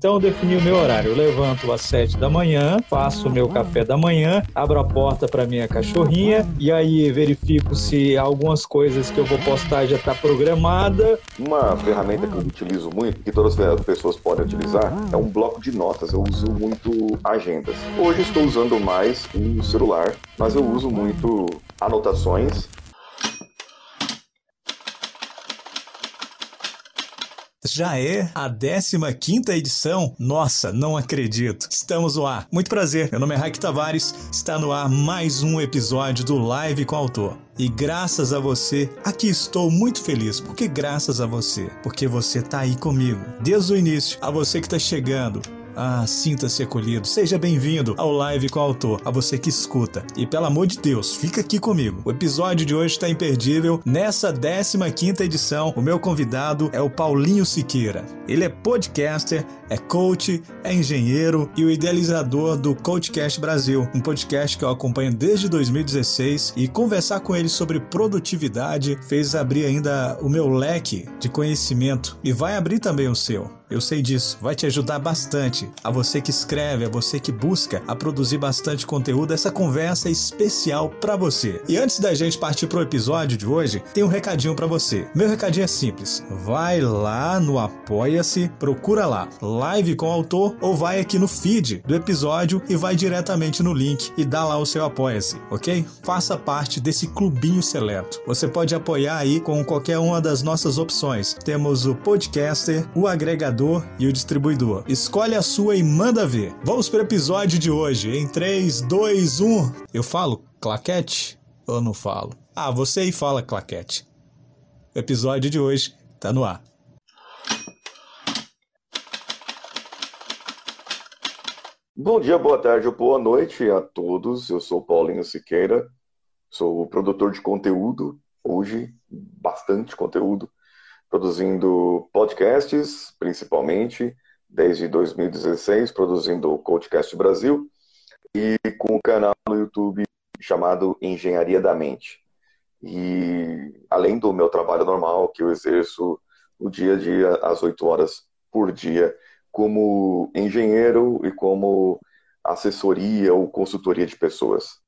Então eu defini o meu horário. Eu levanto às sete da manhã, faço o meu café da manhã, abro a porta para minha cachorrinha e aí verifico se algumas coisas que eu vou postar já está programada. Uma ferramenta que eu utilizo muito, que todas as pessoas podem utilizar, é um bloco de notas. Eu uso muito agendas. Hoje estou usando mais o celular, mas eu uso muito anotações Já é a 15 edição? Nossa, não acredito. Estamos no ar. Muito prazer, meu nome é Raik Tavares. Está no ar mais um episódio do Live com o Autor. E graças a você, aqui estou muito feliz. Porque graças a você, porque você está aí comigo desde o início. A você que está chegando, ah, sinta-se acolhido. Seja bem-vindo ao Live com o Autor, a você que escuta. E pelo amor de Deus, fica aqui comigo. O episódio de hoje está imperdível. Nessa 15 edição, o meu convidado é o Paulinho Siqueira. Ele é podcaster, é coach, é engenheiro e o idealizador do Coachcast Brasil, um podcast que eu acompanho desde 2016 e conversar com ele sobre produtividade fez abrir ainda o meu leque de conhecimento e vai abrir também o seu. Eu sei disso, vai te ajudar bastante. A você que escreve, a você que busca a produzir bastante conteúdo, essa conversa é especial para você. E antes da gente partir pro episódio de hoje, tem um recadinho para você. Meu recadinho é simples. Vai lá no Apoia-se, procura lá, Live com o Autor, ou vai aqui no feed do episódio e vai diretamente no link e dá lá o seu Apoia-se, ok? Faça parte desse clubinho seleto. Você pode apoiar aí com qualquer uma das nossas opções. Temos o podcaster, o agregador e o distribuidor. Escolhe a sua e manda ver. Vamos para o episódio de hoje. Em 3, 2, 1. Eu falo claquete ou não falo? Ah, você aí fala claquete. O episódio de hoje tá no ar. Bom dia, boa tarde ou boa noite a todos. Eu sou Paulinho Siqueira, sou produtor de conteúdo, hoje bastante conteúdo produzindo podcasts, principalmente, desde 2016, produzindo o Coachcast Brasil, e com o canal no YouTube chamado Engenharia da Mente. E além do meu trabalho normal, que eu exerço o dia a dia, às 8 horas por dia, como engenheiro e como assessoria ou consultoria de pessoas.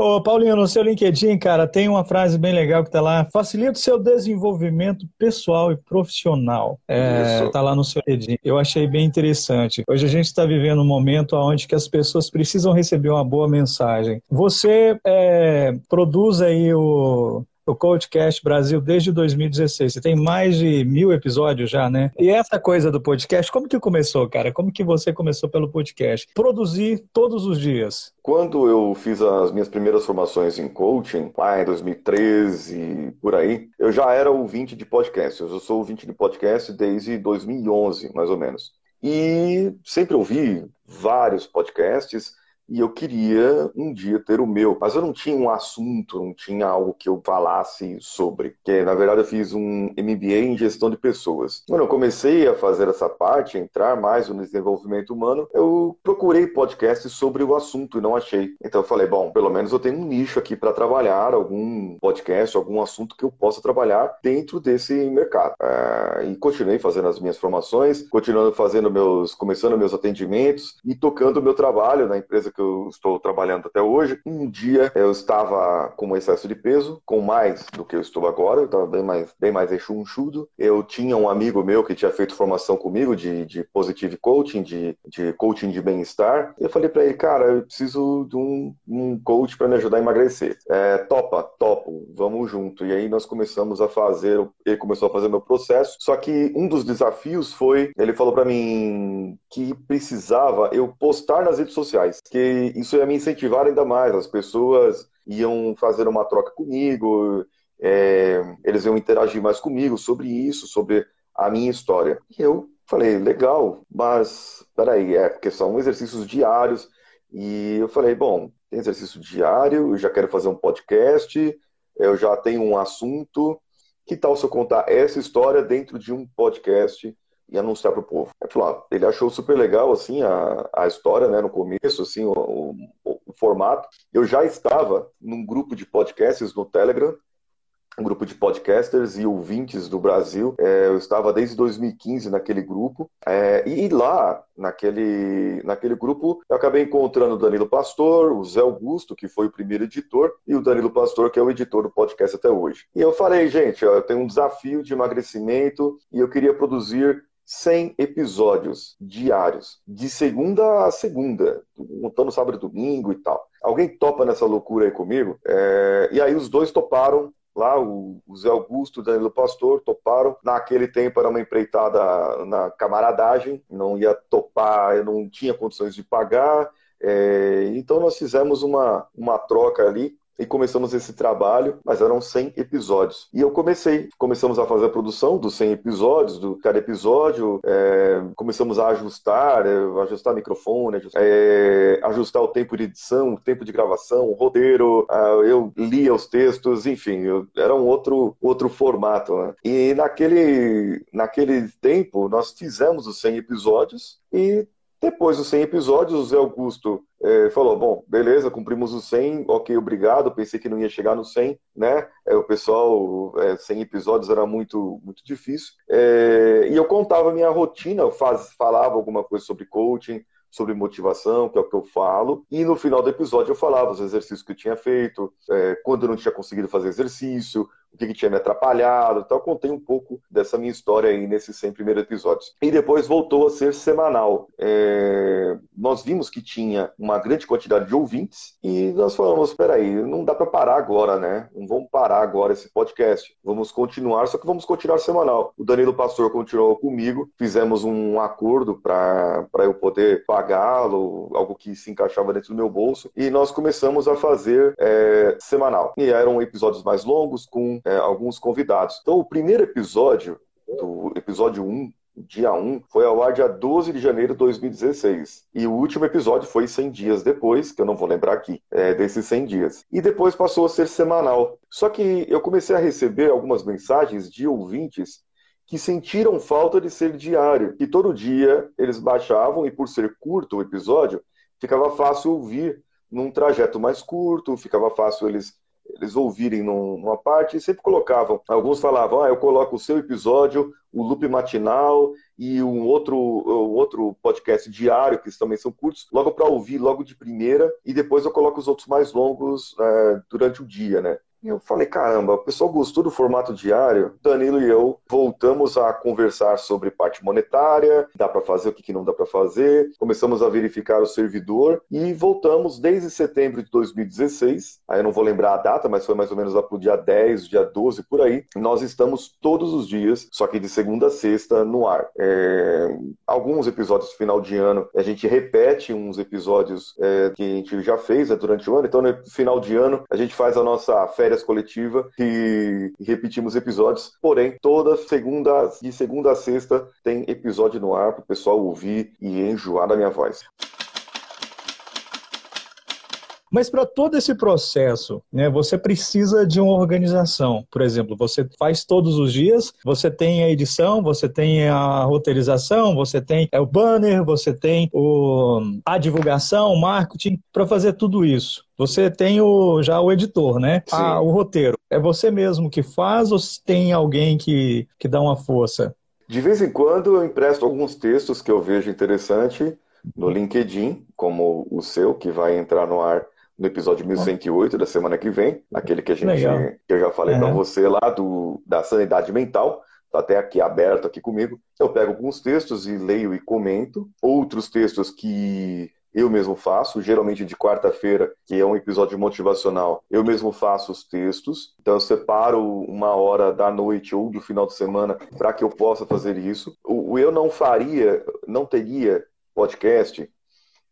Ô, Paulinho, no seu LinkedIn, cara, tem uma frase bem legal que tá lá. Facilita o seu desenvolvimento pessoal e profissional. É, tá lá no seu LinkedIn. Eu achei bem interessante. Hoje a gente está vivendo um momento onde que as pessoas precisam receber uma boa mensagem. Você é, produz aí o o Coachcast Brasil desde 2016. Você tem mais de mil episódios já, né? E essa coisa do podcast, como que começou, cara? Como que você começou pelo podcast? Produzir todos os dias. Quando eu fiz as minhas primeiras formações em coaching, lá em 2013, por aí, eu já era ouvinte de podcast. Eu sou ouvinte de podcast desde 2011, mais ou menos. E sempre ouvi vários podcasts e eu queria um dia ter o meu, mas eu não tinha um assunto, não tinha algo que eu falasse sobre. Que na verdade eu fiz um MBA em gestão de pessoas. Quando eu comecei a fazer essa parte, entrar mais no desenvolvimento humano, eu procurei podcasts sobre o assunto e não achei. Então eu falei, bom, pelo menos eu tenho um nicho aqui para trabalhar, algum podcast, algum assunto que eu possa trabalhar dentro desse mercado. É, e continuei fazendo as minhas formações, continuando fazendo meus, começando meus atendimentos e tocando o meu trabalho na empresa que eu estou trabalhando até hoje. Um dia eu estava com um excesso de peso, com mais do que eu estou agora, eu estava bem mais, bem mais rechonchudo. Eu tinha um amigo meu que tinha feito formação comigo de, de positive coaching, de, de coaching de bem-estar. Eu falei para ele, cara, eu preciso de um, um coach para me ajudar a emagrecer. É, topa, topo, vamos junto. E aí nós começamos a fazer, ele começou a fazer meu processo. Só que um dos desafios foi, ele falou para mim que precisava eu postar nas redes sociais, que isso ia me incentivar ainda mais. As pessoas iam fazer uma troca comigo, é, eles iam interagir mais comigo sobre isso, sobre a minha história. E eu falei, legal, mas peraí, é porque são exercícios diários. E eu falei, bom, tem exercício diário, eu já quero fazer um podcast, eu já tenho um assunto. Que tal se eu contar essa história dentro de um podcast e anunciar para o povo. Ah, ele achou super legal assim a, a história, né, no começo, assim o, o, o, formato. Eu já estava num grupo de podcasts no Telegram um grupo de podcasters e ouvintes do Brasil. É, eu estava desde 2015 naquele grupo. É, e lá, naquele, naquele grupo, eu acabei encontrando o Danilo Pastor, o Zé Augusto, que foi o primeiro editor, e o Danilo Pastor, que é o editor do podcast até hoje. E eu falei, gente, ó, eu tenho um desafio de emagrecimento e eu queria produzir 100 episódios diários, de segunda a segunda, montando sábado e domingo e tal. Alguém topa nessa loucura aí comigo? É... E aí os dois toparam lá, o Zé Augusto e o Danilo Pastor toparam. Naquele tempo era uma empreitada na camaradagem, não ia topar, eu não tinha condições de pagar. É... então nós fizemos uma, uma troca ali e começamos esse trabalho, mas eram 100 episódios. E eu comecei, começamos a fazer a produção dos 100 episódios, do cada episódio, é, começamos a ajustar, é, ajustar microfone, ajustar, é, ajustar, o tempo de edição, o tempo de gravação, o roteiro, eu lia os textos, enfim, eu, era um outro, outro formato. Né? E naquele, naquele tempo, nós fizemos os 100 episódios e depois dos 100 episódios, o Zé Augusto é, falou: bom, beleza, cumprimos os 100, ok, obrigado. Pensei que não ia chegar no 100, né? É, o pessoal, é, 100 episódios era muito, muito difícil. É, e eu contava a minha rotina, eu faz, falava alguma coisa sobre coaching, sobre motivação, que é o que eu falo, e no final do episódio eu falava os exercícios que eu tinha feito, é, quando eu não tinha conseguido fazer exercício, o que, que tinha me atrapalhado, então eu contei um pouco dessa minha história aí nesses 100 primeiros episódios. E depois voltou a ser semanal. É... Nós vimos que tinha uma grande quantidade de ouvintes e nós falamos, peraí, não dá para parar agora, né? Não vamos parar agora esse podcast. Vamos continuar, só que vamos continuar semanal. O Danilo Pastor continuou comigo, fizemos um acordo para eu poder pagá-lo, algo que se encaixava dentro do meu bolso, e nós começamos a fazer é, semanal. E eram episódios mais longos, com é, alguns convidados. Então, o primeiro episódio, do episódio 1, dia 1, foi ao ar dia 12 de janeiro de 2016. E o último episódio foi 100 dias depois, que eu não vou lembrar aqui, é, desses 100 dias. E depois passou a ser semanal. Só que eu comecei a receber algumas mensagens de ouvintes que sentiram falta de ser diário. E todo dia eles baixavam, e por ser curto o episódio, ficava fácil ouvir num trajeto mais curto, ficava fácil eles eles ouvirem numa parte e sempre colocavam. Alguns falavam, ah, eu coloco o seu episódio, o loop matinal e um outro, um outro podcast diário, que também são curtos, logo para ouvir logo de primeira, e depois eu coloco os outros mais longos é, durante o dia, né? E eu falei, caramba, o pessoal gostou do formato diário. Danilo e eu voltamos a conversar sobre parte monetária, dá para fazer o que, não dá para fazer. Começamos a verificar o servidor e voltamos desde setembro de 2016. Aí eu não vou lembrar a data, mas foi mais ou menos lá pro dia 10, dia 12, por aí. Nós estamos todos os dias, só que de segunda a sexta, no ar. É... Alguns episódios final de ano, a gente repete uns episódios é, que a gente já fez né, durante o ano. Então, no final de ano, a gente faz a nossa festa coletiva e repetimos episódios. Porém, toda segunda, de segunda a sexta, tem episódio no ar para o pessoal ouvir e enjoar da minha voz. Mas para todo esse processo, né, você precisa de uma organização. Por exemplo, você faz todos os dias, você tem a edição, você tem a roteirização, você tem é, o banner, você tem o, a divulgação, o marketing, para fazer tudo isso. Você tem o, já o editor, né? Ah, o roteiro. É você mesmo que faz ou tem alguém que, que dá uma força? De vez em quando eu empresto alguns textos que eu vejo interessante no LinkedIn, como o seu, que vai entrar no ar no episódio 1108 da semana que vem, aquele que a gente que eu já falei é. para você lá do da sanidade mental, tá até aqui aberto aqui comigo. Eu pego alguns textos e leio e comento, outros textos que eu mesmo faço, geralmente de quarta-feira, que é um episódio motivacional, eu mesmo faço os textos. Então eu separo uma hora da noite ou do final de semana para que eu possa fazer isso. O eu não faria, não teria podcast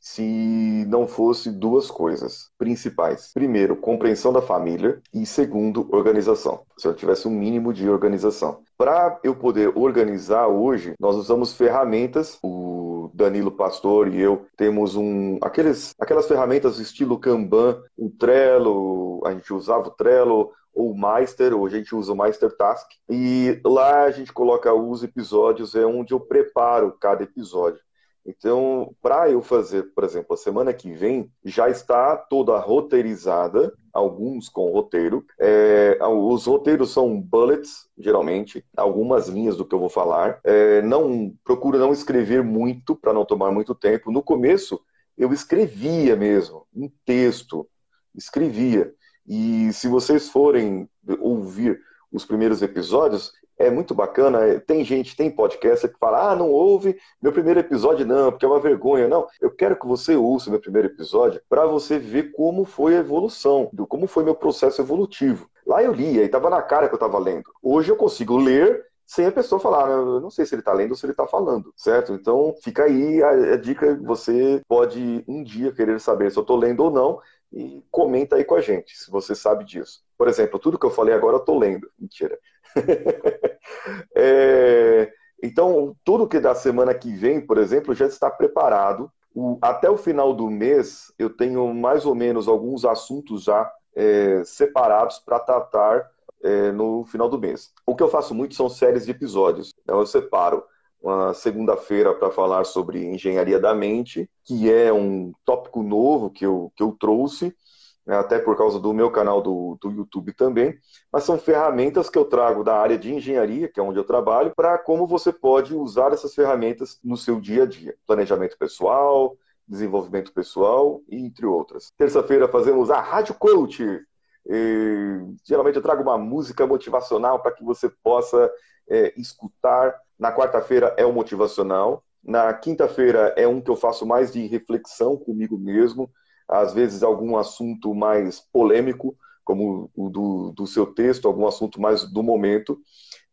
se não fosse duas coisas principais. Primeiro, compreensão da família e segundo, organização. Se eu tivesse um mínimo de organização. Para eu poder organizar hoje, nós usamos ferramentas. O Danilo Pastor e eu temos um aqueles aquelas ferramentas estilo Kanban, o Trello, a gente usava o Trello, ou Master, hoje a gente usa o Master Task, e lá a gente coloca os episódios, é onde eu preparo cada episódio. Então, para eu fazer, por exemplo, a semana que vem, já está toda roteirizada, alguns com roteiro. É, os roteiros são bullets, geralmente, algumas linhas do que eu vou falar. É, não Procuro não escrever muito, para não tomar muito tempo. No começo, eu escrevia mesmo, um texto, escrevia. E se vocês forem ouvir os primeiros episódios, é muito bacana. Tem gente, tem podcast que fala: ah, não ouve meu primeiro episódio, não, porque é uma vergonha. Não, eu quero que você ouça meu primeiro episódio para você ver como foi a evolução, como foi meu processo evolutivo. Lá eu lia e estava na cara que eu estava lendo. Hoje eu consigo ler sem a pessoa falar, eu não sei se ele está lendo ou se ele está falando, certo? Então fica aí a, a dica: você pode um dia querer saber se eu estou lendo ou não e comenta aí com a gente, se você sabe disso. Por exemplo, tudo que eu falei agora eu estou lendo. Mentira. é, então, tudo que da semana que vem, por exemplo, já está preparado. O, até o final do mês, eu tenho mais ou menos alguns assuntos já é, separados para tratar é, no final do mês. O que eu faço muito são séries de episódios. Então, eu separo uma segunda-feira para falar sobre engenharia da mente, que é um tópico novo que eu, que eu trouxe né, até por causa do meu canal do, do YouTube também, mas são ferramentas que eu trago da área de engenharia, que é onde eu trabalho, para como você pode usar essas ferramentas no seu dia a dia. Planejamento pessoal, desenvolvimento pessoal, entre outras. Terça-feira fazemos a Rádio Coach. E, geralmente eu trago uma música motivacional para que você possa é, escutar. Na quarta-feira é o motivacional. Na quinta-feira é um que eu faço mais de reflexão comigo mesmo às vezes algum assunto mais polêmico, como o do, do seu texto, algum assunto mais do momento.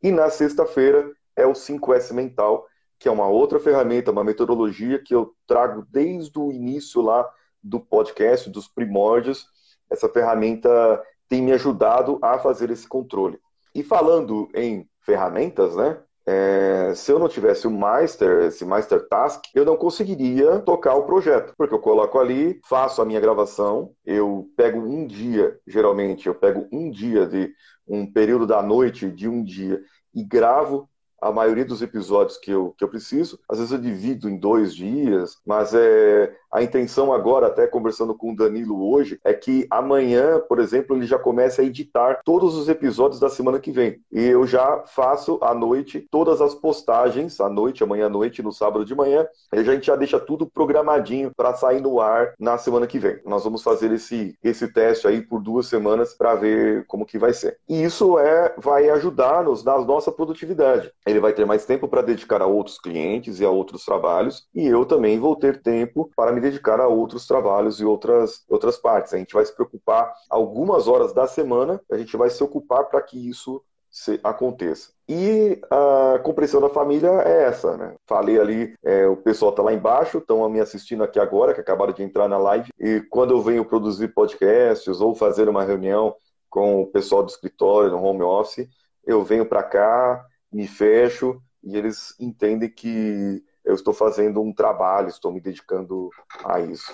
E na sexta-feira é o 5S Mental, que é uma outra ferramenta, uma metodologia que eu trago desde o início lá do podcast, dos primórdios. Essa ferramenta tem me ajudado a fazer esse controle. E falando em ferramentas, né? É, se eu não tivesse o Master, esse Master Task, eu não conseguiria tocar o projeto, porque eu coloco ali, faço a minha gravação, eu pego um dia, geralmente, eu pego um dia de um período da noite de um dia e gravo a maioria dos episódios que eu, que eu preciso. Às vezes eu divido em dois dias, mas é, a intenção agora, até conversando com o Danilo hoje, é que amanhã, por exemplo, ele já comece a editar todos os episódios da semana que vem. E eu já faço à noite todas as postagens, à noite, amanhã à noite, no sábado de manhã. E a gente já deixa tudo programadinho para sair no ar na semana que vem. Nós vamos fazer esse, esse teste aí por duas semanas para ver como que vai ser. E isso é, vai ajudar-nos na nossa produtividade ele vai ter mais tempo para dedicar a outros clientes e a outros trabalhos, e eu também vou ter tempo para me dedicar a outros trabalhos e outras, outras partes. A gente vai se preocupar algumas horas da semana, a gente vai se ocupar para que isso se, aconteça. E a compreensão da família é essa, né? Falei ali, é, o pessoal está lá embaixo, estão me assistindo aqui agora, que acabaram de entrar na live, e quando eu venho produzir podcasts ou fazer uma reunião com o pessoal do escritório, no home office, eu venho para cá, me fecho e eles entendem que eu estou fazendo um trabalho, estou me dedicando a isso.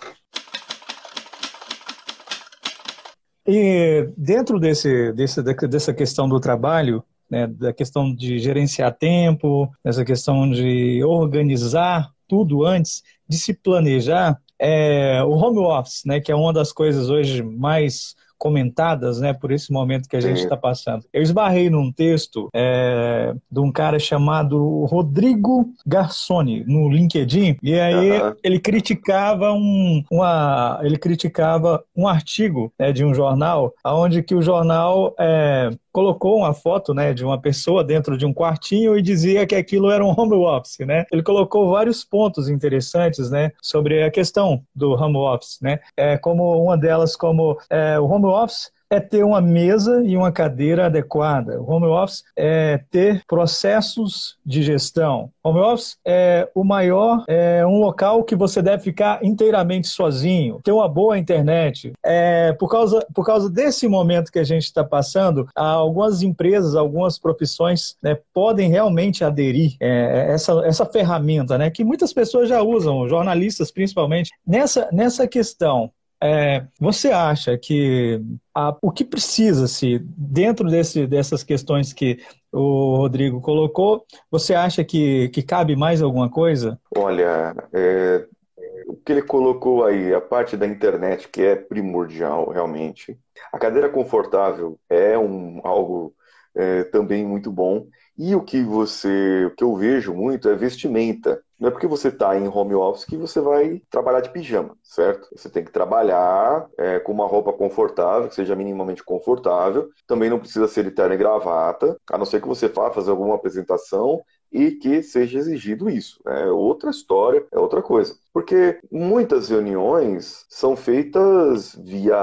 E dentro desse, desse, dessa questão do trabalho, né, da questão de gerenciar tempo, dessa questão de organizar tudo antes, de se planejar, é, o home office, né, que é uma das coisas hoje mais comentadas, né, por esse momento que a gente está passando. Eu esbarrei num texto é, de um cara chamado Rodrigo Garçoni no LinkedIn e aí uhum. ele criticava um, uma, ele criticava um artigo né, de um jornal, aonde que o jornal é, colocou uma foto né, de uma pessoa dentro de um quartinho e dizia que aquilo era um home office, né? Ele colocou vários pontos interessantes, né, sobre a questão do home office, né? É, como uma delas como é, o home office é ter uma mesa e uma cadeira adequada. O home office é ter processos de gestão. Home office é o maior, é um local que você deve ficar inteiramente sozinho, ter uma boa internet. É, por, causa, por causa desse momento que a gente está passando, algumas empresas, algumas profissões né, podem realmente aderir é, essa, essa ferramenta, né, que muitas pessoas já usam, jornalistas principalmente, nessa, nessa questão É, você acha que a, o que precisa-se, dentro desse, dessas questões que o Rodrigo colocou, você acha que, que cabe mais alguma coisa? Olha, é, o que ele colocou aí, a parte da internet, que é primordial realmente. A cadeira confortável é um, algo é, também muito bom. E o que você, o que eu vejo muito é vestimenta. Não é porque você está em home office que você vai trabalhar de pijama, certo? Você tem que trabalhar é, com uma roupa confortável, que seja minimamente confortável. Também não precisa ser de terno e gravata, a não ser que você vá fazer alguma apresentação e que seja exigido isso. É outra história, é outra coisa. Porque muitas reuniões são feitas via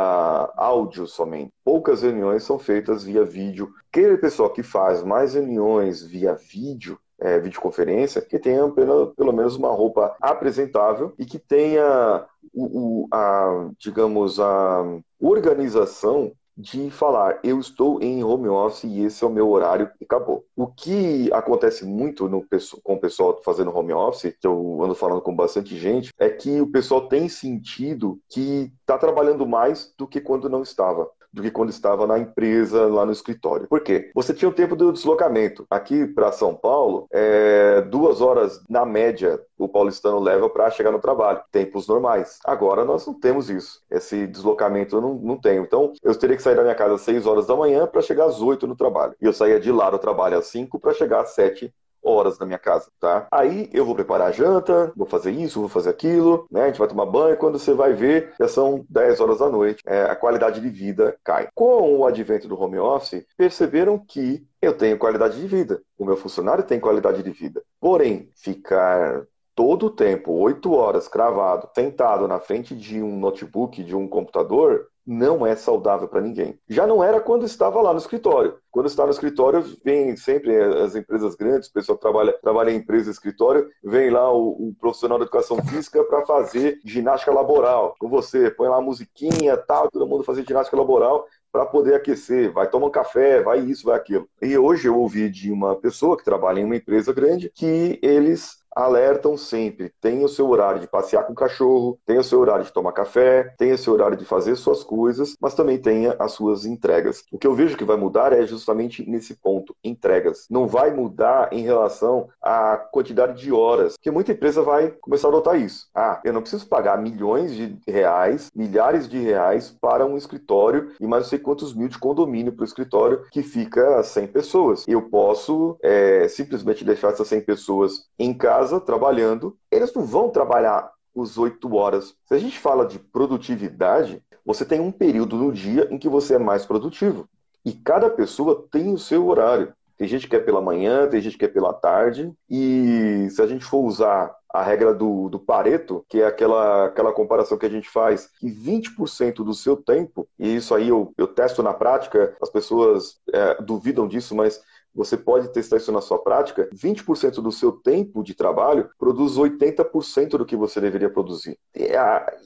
áudio somente. Poucas reuniões são feitas via vídeo. Aquele pessoal que faz mais reuniões via vídeo, é, videoconferência, que tenha pelo, pelo menos uma roupa apresentável e que tenha o, o, a, digamos, a organização de falar, eu estou em home office e esse é o meu horário e acabou. O que acontece muito no, com o pessoal fazendo home office, que eu ando falando com bastante gente, é que o pessoal tem sentido que está trabalhando mais do que quando não estava do que quando estava na empresa, lá no escritório. Por quê? Você tinha o tempo do deslocamento. Aqui para São Paulo, é duas horas na média o paulistano leva para chegar no trabalho, tempos normais. Agora nós não temos isso. Esse deslocamento eu não, não tenho. Então, eu teria que sair da minha casa às 6 horas da manhã para chegar às 8 no trabalho. E eu saía de lá do trabalho às 5 para chegar às 7 horas na minha casa, tá? Aí eu vou preparar a janta, vou fazer isso, vou fazer aquilo, né? A gente vai tomar banho, quando você vai ver, já são 10 horas da noite, é, a qualidade de vida cai. Com o advento do home office, perceberam que eu tenho qualidade de vida, o meu funcionário tem qualidade de vida. Porém, ficar todo o tempo, oito horas cravado, sentado na frente de um notebook, de um computador, não é saudável para ninguém. Já não era quando estava lá no escritório. Quando está no escritório, vem sempre as empresas grandes, o pessoal trabalha, trabalha em empresa escritório, vem lá o, o profissional de educação física para fazer ginástica laboral com você, põe lá a musiquinha, tal, todo mundo fazer ginástica laboral para poder aquecer, vai tomar um café, vai isso, vai aquilo. E hoje eu ouvi de uma pessoa que trabalha em uma empresa grande que eles alertam sempre. Tem o seu horário de passear com o cachorro, tem o seu horário de tomar café, tem o seu horário de fazer suas coisas, mas também tem as suas entregas. O que eu vejo que vai mudar é justamente nesse ponto, entregas. Não vai mudar em relação à quantidade de horas, porque muita empresa vai começar a adotar isso. Ah, eu não preciso pagar milhões de reais, milhares de reais para um escritório e mais não sei quantos mil de condomínio para o escritório que fica 100 pessoas. Eu posso é, simplesmente deixar essas 100 pessoas em casa casa, trabalhando, eles não vão trabalhar os oito horas. Se a gente fala de produtividade, você tem um período no dia em que você é mais produtivo. E cada pessoa tem o seu horário. Tem gente que é pela manhã, tem gente que é pela tarde. E se a gente for usar a regra do, do Pareto, que é aquela, aquela comparação que a gente faz, que 20% do seu tempo, e isso aí eu, eu testo na prática, as pessoas é, duvidam disso, mas você pode testar isso na sua prática, 20% do seu tempo de trabalho produz 80% do que você deveria produzir.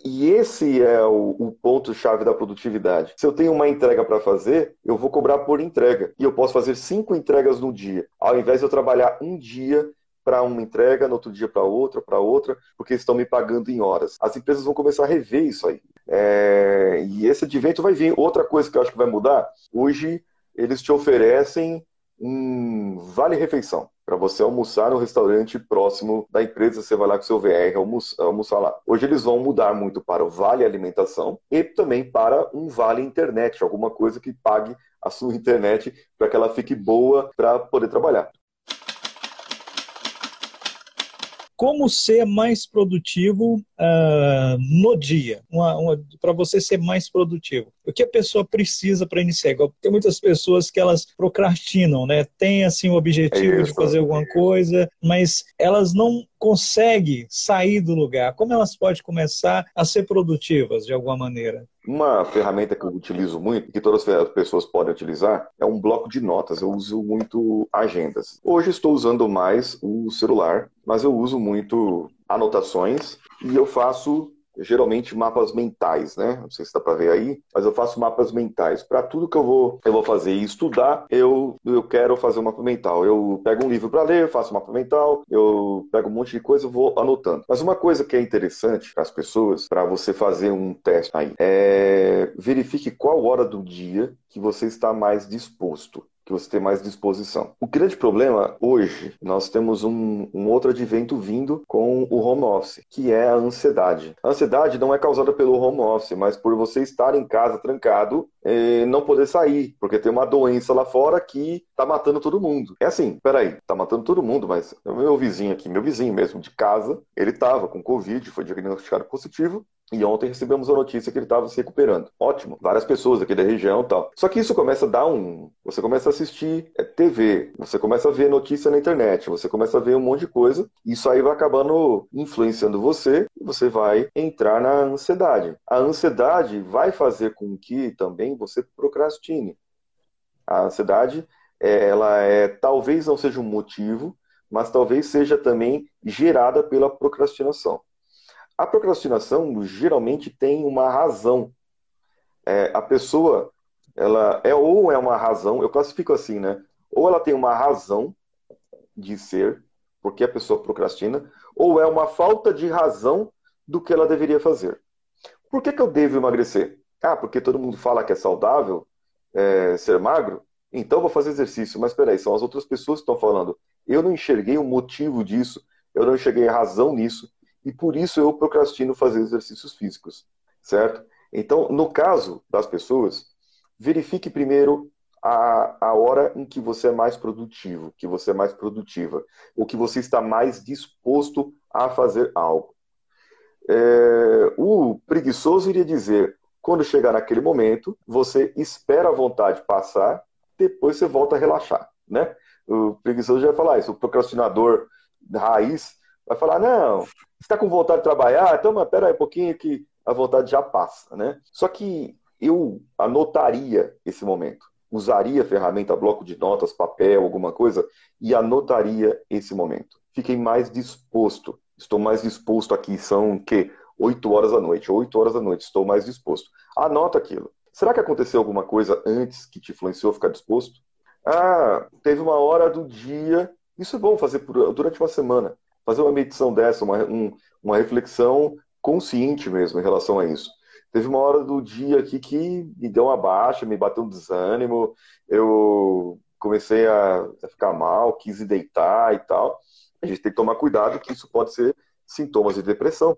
E esse é o, ponto-chave da produtividade. Se eu tenho uma entrega para fazer, eu vou cobrar por entrega. E eu posso fazer cinco entregas no dia, ao invés de eu trabalhar um dia para uma entrega, no outro dia para outra, para outra, porque estão me pagando em horas. As empresas vão começar a rever isso aí. É... E esse advento vai vir. Outra coisa que eu acho que vai mudar, hoje eles te oferecem um vale-refeição para você almoçar no restaurante próximo da empresa, você vai lá com seu VR almoçar, almoçar lá. Hoje eles vão mudar muito para o vale alimentação e também para um vale internet, alguma coisa que pague a sua internet para que ela fique boa para poder trabalhar. Como ser mais produtivo uh, no dia, para você ser mais produtivo. O que a pessoa precisa para iniciar? Tem muitas pessoas que elas procrastinam, né? Tem assim o objetivo é de fazer alguma coisa, mas elas não conseguem sair do lugar. Como elas podem começar a ser produtivas de alguma maneira? Uma ferramenta que eu utilizo muito, que todas as pessoas podem utilizar, é um bloco de notas. Eu uso muito agendas. Hoje estou usando mais o celular, mas eu uso muito anotações e eu faço geralmente mapas mentais, né? Não sei se dá para ver aí, mas eu faço mapas mentais. Para tudo que eu vou, eu vou fazer e estudar, eu, eu quero fazer um mapa mental. Eu pego um livro para ler, faço um mapa mental, eu pego um monte de coisa e vou anotando. Mas uma coisa que é interessante para as pessoas, para você fazer um teste aí, é verifique qual hora do dia que você está mais disposto que você tem mais disposição. O grande problema hoje, nós temos um, um, outro advento vindo com o home office, que é a ansiedade. A ansiedade não é causada pelo home office, mas por você estar em casa trancado e não poder sair, porque tem uma doença lá fora que tá matando todo mundo. É assim, peraí, tá matando todo mundo, mas meu vizinho aqui, meu vizinho mesmo de casa, ele tava com Covid, foi diagnosticado positivo, e ontem recebemos a notícia que ele estava se recuperando. Ótimo, várias pessoas aqui da região tal. Só que isso começa a dar um. Você começa a assistir é, TV, você começa a ver notícia na internet, você começa a ver um monte de coisa. Isso aí vai acabando influenciando você e você vai entrar na ansiedade. A ansiedade vai fazer com que também você procrastine. A ansiedade, ela é talvez não seja um motivo, mas talvez seja também gerada pela procrastinação. A procrastinação geralmente tem uma razão. É, a pessoa, ela é ou é uma razão, eu classifico assim, né? Ou ela tem uma razão de ser, porque a pessoa procrastina, ou é uma falta de razão do que ela deveria fazer. Por que, que eu devo emagrecer? Ah, porque todo mundo fala que é saudável é, ser magro, então vou fazer exercício. Mas peraí, são as outras pessoas que estão falando. Eu não enxerguei o motivo disso, eu não enxerguei a razão nisso e por isso eu procrastino fazer exercícios físicos, certo? Então, no caso das pessoas, verifique primeiro a, a hora em que você é mais produtivo, que você é mais produtiva, ou que você está mais disposto a fazer algo. É, o preguiçoso iria dizer, quando chegar naquele momento, você espera a vontade passar, depois você volta a relaxar, né? O preguiçoso já vai falar isso, o procrastinador raiz vai falar, não, está com vontade de trabalhar? Então, mas pera aí um pouquinho que a vontade já passa, né? Só que eu anotaria esse momento. Usaria a ferramenta bloco de notas, papel, alguma coisa, e anotaria esse momento. Fiquei mais disposto. Estou mais disposto aqui. São que 8 horas da noite. 8 horas da noite. Estou mais disposto. Anota aquilo. Será que aconteceu alguma coisa antes que te influenciou a ficar disposto? Ah, teve uma hora do dia. Isso é bom fazer durante uma semana fazer uma medição dessa, uma, um, uma reflexão consciente mesmo em relação a isso. Teve uma hora do dia aqui que me deu uma baixa, me bateu um desânimo, eu comecei a, a ficar mal, quis deitar e tal. A gente tem que tomar cuidado que isso pode ser sintomas de depressão.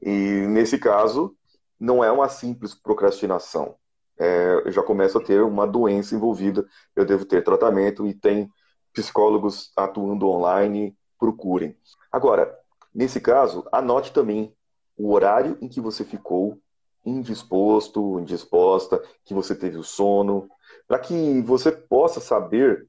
E nesse caso, não é uma simples procrastinação. É, eu já começo a ter uma doença envolvida, eu devo ter tratamento e tem psicólogos atuando online procurem. Agora, nesse caso, anote também o horário em que você ficou indisposto, indisposta, que você teve o sono, para que você possa saber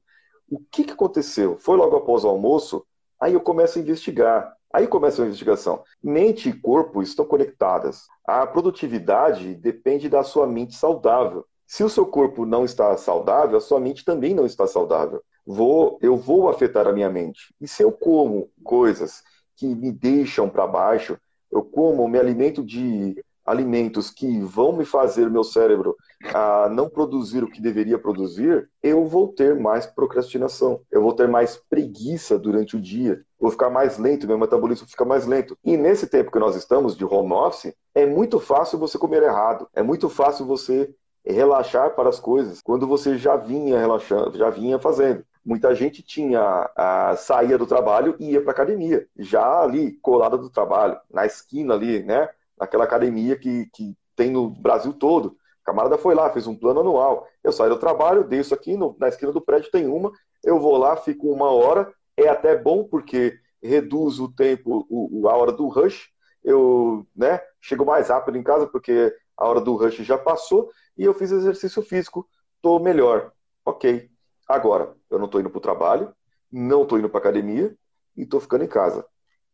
o que, que aconteceu. Foi logo após o almoço? Aí eu começo a investigar. Aí começa a investigação. Mente e corpo estão conectadas. A produtividade depende da sua mente saudável. Se o seu corpo não está saudável, a sua mente também não está saudável vou, eu vou afetar a minha mente. E se eu como coisas que me deixam para baixo, eu como, me alimento de alimentos que vão me fazer meu cérebro a não produzir o que deveria produzir, eu vou ter mais procrastinação, eu vou ter mais preguiça durante o dia, vou ficar mais lento, meu metabolismo fica mais lento. E nesse tempo que nós estamos de home office, é muito fácil você comer errado, é muito fácil você relaxar para as coisas quando você já vinha relaxando, já vinha fazendo muita gente tinha a saía do trabalho e ia para academia, já ali colada do trabalho, na esquina ali, né? Naquela academia que, que tem no Brasil todo. Camarada foi lá, fez um plano anual. Eu saí do trabalho, desço aqui no, na esquina do prédio tem uma, eu vou lá, fico uma hora, é até bom porque reduz o tempo, o, a hora do rush. Eu, né? Chego mais rápido em casa porque a hora do rush já passou e eu fiz exercício físico, tô melhor. Ok, Agora, eu não estou indo para o trabalho, não estou indo para academia e estou ficando em casa.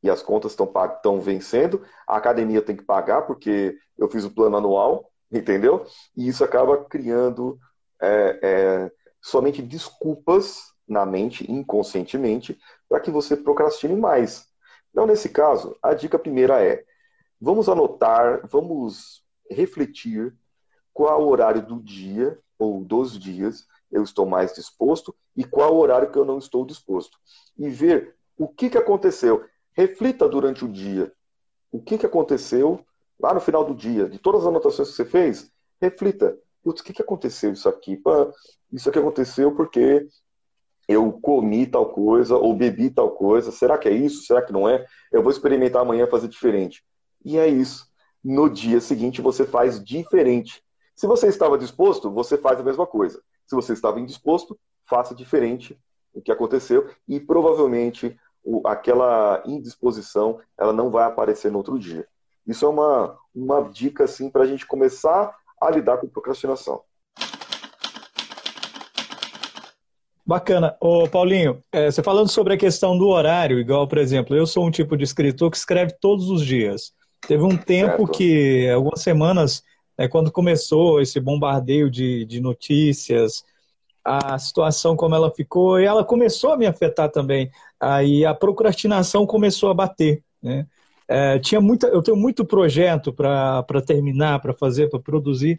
E as contas estão vencendo, a academia tem que pagar porque eu fiz o plano anual, entendeu? E isso acaba criando é, é, somente desculpas na mente, inconscientemente, para que você procrastine mais. Então, nesse caso, a dica primeira é vamos anotar, vamos refletir qual o horário do dia ou dos dias eu estou mais disposto e qual horário que eu não estou disposto. E ver o que, que aconteceu. Reflita durante o dia. O que, que aconteceu lá no final do dia, de todas as anotações que você fez, reflita. Putz, o que, que aconteceu isso aqui? Isso aqui aconteceu porque eu comi tal coisa ou bebi tal coisa. Será que é isso? Será que não é? Eu vou experimentar amanhã fazer diferente. E é isso. No dia seguinte você faz diferente. Se você estava disposto, você faz a mesma coisa. Se você estava indisposto, faça diferente o que aconteceu e provavelmente o, aquela indisposição ela não vai aparecer no outro dia. Isso é uma, uma dica assim para a gente começar a lidar com procrastinação. Bacana. Ô, Paulinho, é, você falando sobre a questão do horário, igual, por exemplo, eu sou um tipo de escritor que escreve todos os dias. Teve um tempo certo. que, algumas semanas, né, quando começou esse bombardeio de, de notícias, a situação como ela ficou, e ela começou a me afetar também. Aí a procrastinação começou a bater. Né? É, tinha muita, eu tenho muito projeto para terminar, para fazer, para produzir.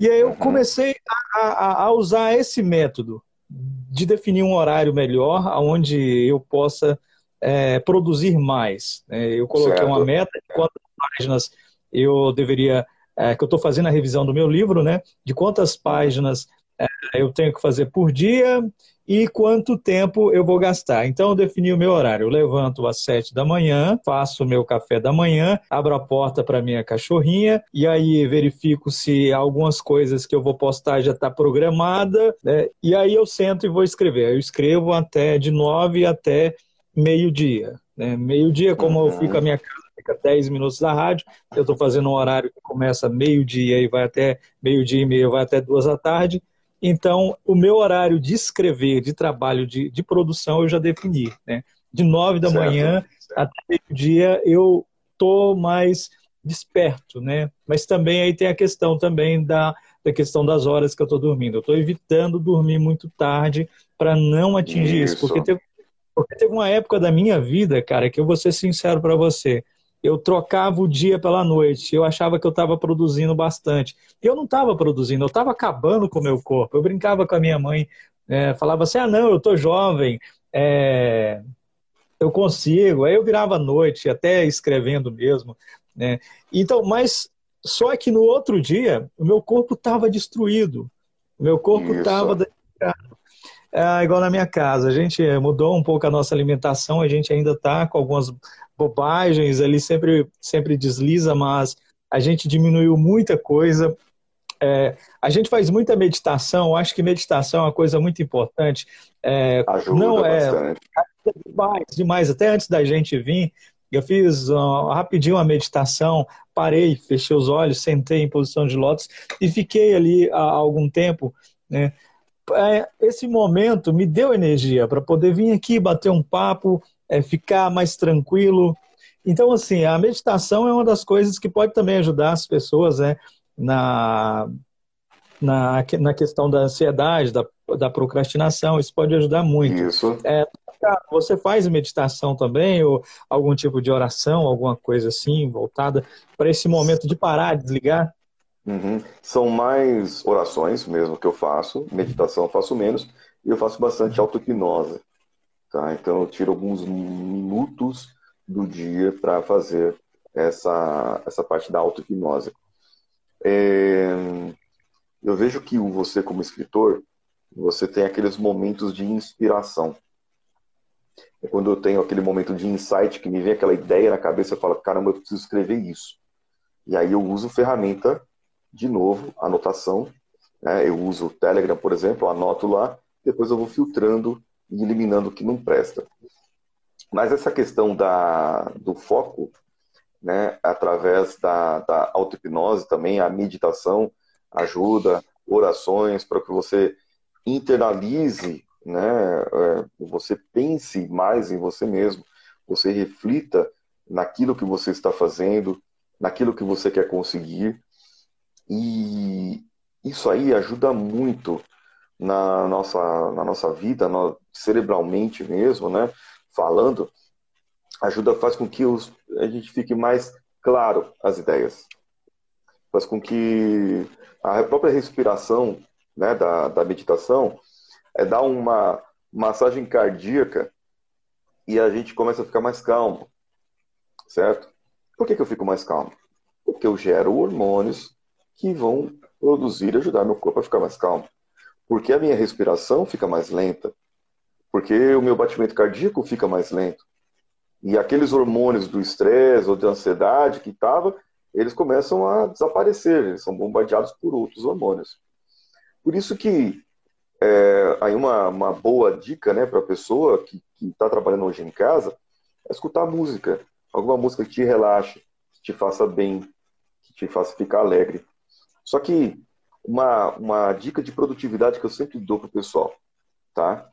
E aí eu comecei a, a, a, usar esse método de definir um horário melhor, onde eu possa é, produzir mais. Né? Eu coloquei certo. uma meta de quantas páginas eu deveria, é, que eu estou fazendo a revisão do meu livro, né? De quantas páginas é, eu tenho que fazer por dia e quanto tempo eu vou gastar. Então, eu defini o meu horário. Eu levanto às sete da manhã, faço o meu café da manhã, abro a porta para minha cachorrinha e aí verifico se algumas coisas que eu vou postar já está programada. Né? E aí eu sento e vou escrever. Eu escrevo até de nove até meio-dia. Né? Meio-dia, como uhum. eu fico a minha casa fica 10 minutos da rádio. Eu estou fazendo um horário que começa meio-dia e vai até meio-dia e meio, vai até duas da tarde. Então, o meu horário de escrever, de trabalho, de, de produção, eu já defini. Né? De nove da certo, manhã certo. até meio-dia, eu estou mais desperto, né? Mas também aí tem a questão também da, da questão das horas que eu estou dormindo. Eu estou evitando dormir muito tarde para não atingir isso, isso porque, teve, porque teve uma época da minha vida, cara, que eu vou ser sincero para você eu trocava o dia pela noite. Eu achava que eu estava produzindo bastante. E eu não estava produzindo, eu estava acabando com o meu corpo. Eu brincava com a minha mãe, é, falava assim: ah, não, eu estou jovem, é, eu consigo. Aí eu virava à noite, até escrevendo mesmo. Né? Então, mas só que no outro dia, o meu corpo estava destruído. O meu corpo estava. É, igual na minha casa, a gente mudou um pouco a nossa alimentação, a gente ainda está com algumas bobagens, ali sempre, sempre desliza, mas a gente diminuiu muita coisa. É, a gente faz muita meditação, acho que meditação é uma coisa muito importante. É, Ajuda não é, bastante. Demais, demais. Até antes da gente vir, eu fiz uh, rapidinho uma meditação, parei, fechei os olhos, sentei em posição de lótus e fiquei ali há algum tempo, né? É, esse momento me deu energia para poder vir aqui bater um papo, é, ficar mais tranquilo. Então, assim, a meditação é uma das coisas que pode também ajudar as pessoas né, na, na, na questão da ansiedade, da, da procrastinação. Isso pode ajudar muito. Isso. É, você faz meditação também, ou algum tipo de oração, alguma coisa assim, voltada para esse momento de parar, desligar? Uhum. São mais orações mesmo que eu faço, meditação eu faço menos, e eu faço bastante auto-hipnose. Tá? Então eu tiro alguns minutos do dia para fazer essa, essa parte da auto-hipnose. É, eu vejo que você, como escritor, você tem aqueles momentos de inspiração. É quando eu tenho aquele momento de insight, que me vem aquela ideia na cabeça, eu falo, caramba, eu preciso escrever isso. E aí eu uso ferramenta, de novo, anotação. Né? Eu uso o Telegram, por exemplo, anoto lá, depois eu vou filtrando e eliminando o que não presta. Mas essa questão da, do foco, né, através da, da auto-hipnose também, a meditação ajuda, orações para que você internalize, né, é, você pense mais em você mesmo, você reflita naquilo que você está fazendo, naquilo que você quer conseguir. E isso aí ajuda muito na nossa, na nossa vida, no, cerebralmente mesmo, né? Falando, ajuda, faz com que os, a gente fique mais claro as ideias. Faz com que a própria respiração né, da, da meditação é dar uma massagem cardíaca e a gente começa a ficar mais calmo, certo? Por que, que eu fico mais calmo? Porque eu gero hormônios que vão produzir e ajudar meu corpo a ficar mais calmo. Porque a minha respiração fica mais lenta. Porque o meu batimento cardíaco fica mais lento. E aqueles hormônios do estresse ou de ansiedade que estava, eles começam a desaparecer, eles são bombardeados por outros hormônios. Por isso que é, aí uma, uma boa dica né, para a pessoa que está trabalhando hoje em casa é escutar música. Alguma música que te relaxe, que te faça bem, que te faça ficar alegre. Só que uma, uma dica de produtividade que eu sempre dou para o pessoal, tá?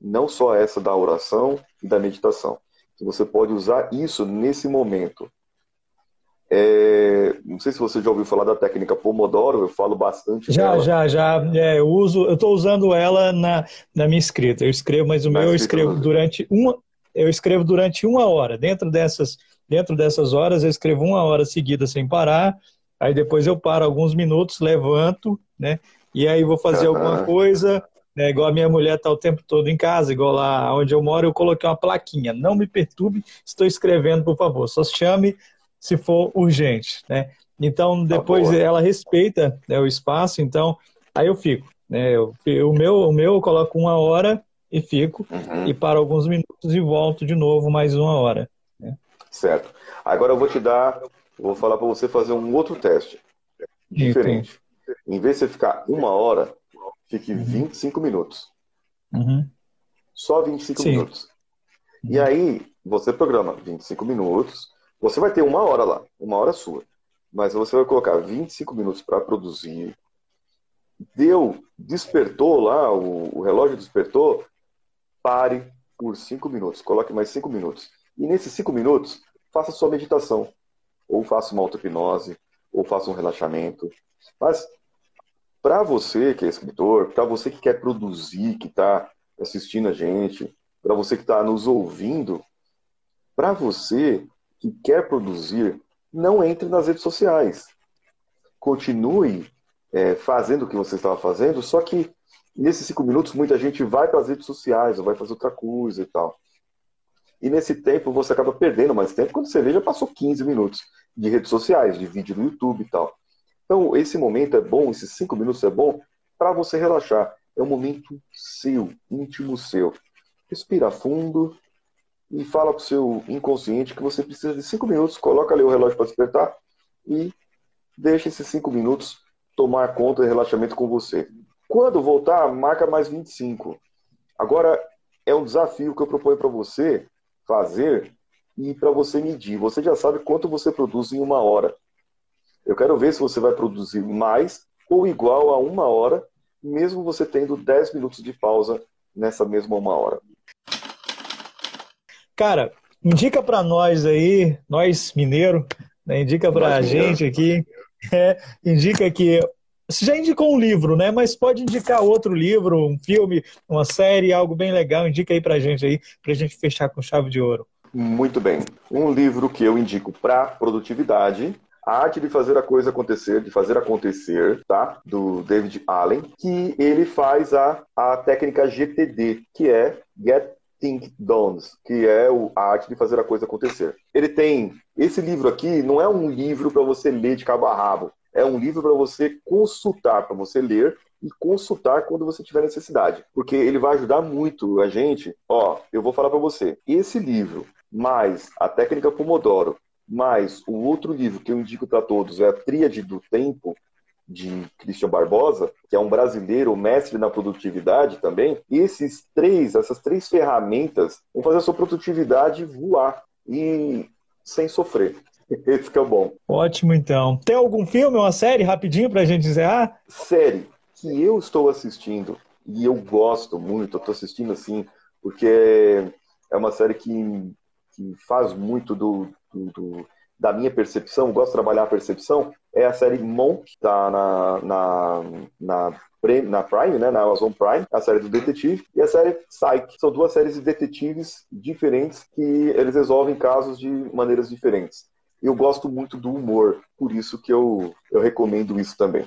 Não só essa da oração e da meditação. Que você pode usar isso nesse momento. É, não sei se você já ouviu falar da técnica Pomodoro, eu falo bastante. Já, dela. já, já. É, eu uso, eu estou usando ela na, na minha escrita. Eu escrevo, mas o na meu eu escrevo durante uma, eu escrevo durante uma hora. Dentro dessas, dentro dessas horas, eu escrevo uma hora seguida sem parar. Aí depois eu paro alguns minutos, levanto, né? E aí vou fazer uhum. alguma coisa, né? igual a minha mulher está o tempo todo em casa, igual lá onde eu moro, eu coloquei uma plaquinha. Não me perturbe, estou escrevendo, por favor. Só chame se for urgente, né? Então, tá depois tá ela respeita né, o espaço, então aí eu fico. Né? Eu, o, meu, o meu eu coloco uma hora e fico, uhum. e paro alguns minutos e volto de novo mais uma hora. Né? Certo. Agora eu vou te dar, vou falar para você fazer um outro teste diferente. Em vez de você ficar uma hora, fique uhum. 25 minutos. Uhum. Só 25 Sim. minutos. E aí, você programa 25 minutos, você vai ter uma hora lá, uma hora sua. Mas você vai colocar 25 minutos para produzir. Deu, despertou lá, o, o relógio despertou, pare por 5 minutos. Coloque mais 5 minutos. E nesses 5 minutos, faça sua meditação. Ou faça uma auto-hipnose, ou faça um relaxamento. Mas, para você que é escritor, para você que quer produzir, que está assistindo a gente, para você que está nos ouvindo, para você que quer produzir, não entre nas redes sociais. Continue é, fazendo o que você estava fazendo, só que nesses cinco minutos muita gente vai para as redes sociais ou vai fazer outra coisa e tal. E nesse tempo você acaba perdendo mais tempo quando você vê já passou 15 minutos de redes sociais, de vídeo no YouTube e tal. Então esse momento é bom, esses cinco minutos é bom para você relaxar. É um momento seu, íntimo seu. Respira fundo, e fala para o seu inconsciente que você precisa de cinco minutos, coloca ali o relógio para despertar e deixa esses cinco minutos tomar conta de relaxamento com você. Quando voltar, marca mais 25. Agora, é um desafio que eu proponho para você fazer e para você medir. Você já sabe quanto você produz em uma hora. Eu quero ver se você vai produzir mais ou igual a uma hora, mesmo você tendo 10 minutos de pausa nessa mesma uma hora. Cara, indica para nós aí, nós mineiro, né, indica para a gente aqui, é, indica que você já indicou um livro, né? Mas pode indicar outro livro, um filme, uma série, algo bem legal. Indica aí pra gente aí, pra gente fechar com chave de ouro. Muito bem. Um livro que eu indico para produtividade, a arte de fazer a coisa acontecer, de fazer acontecer, tá? Do David Allen, que ele faz a, a técnica GTD, que é Get Think Downs, que é a arte de fazer a coisa acontecer. Ele tem esse livro aqui, não é um livro para você ler de cabo a rabo, é um livro para você consultar, para você ler e consultar quando você tiver necessidade, porque ele vai ajudar muito a gente. Ó, eu vou falar para você, esse livro mais a técnica Pomodoro, mais o outro livro que eu indico para todos é a Tríade do Tempo, de Christian Barbosa, que é um brasileiro mestre na produtividade também, esses três, essas três ferramentas vão fazer a sua produtividade voar e sem sofrer. Esse que é o bom. Ótimo, então. Tem algum filme, uma série, rapidinho, pra gente encerrar? Série que eu estou assistindo e eu gosto muito, eu tô assistindo assim, porque é uma série que, que faz muito do, do, do da minha percepção, gosto de trabalhar a percepção, é a série Monk, tá na, na, na, na Prime, né, na Amazon Prime, a série do detetive, e a série Psyche. São duas séries de detetives diferentes que eles resolvem casos de maneiras diferentes. Eu gosto muito do humor, por isso que eu, eu recomendo isso também.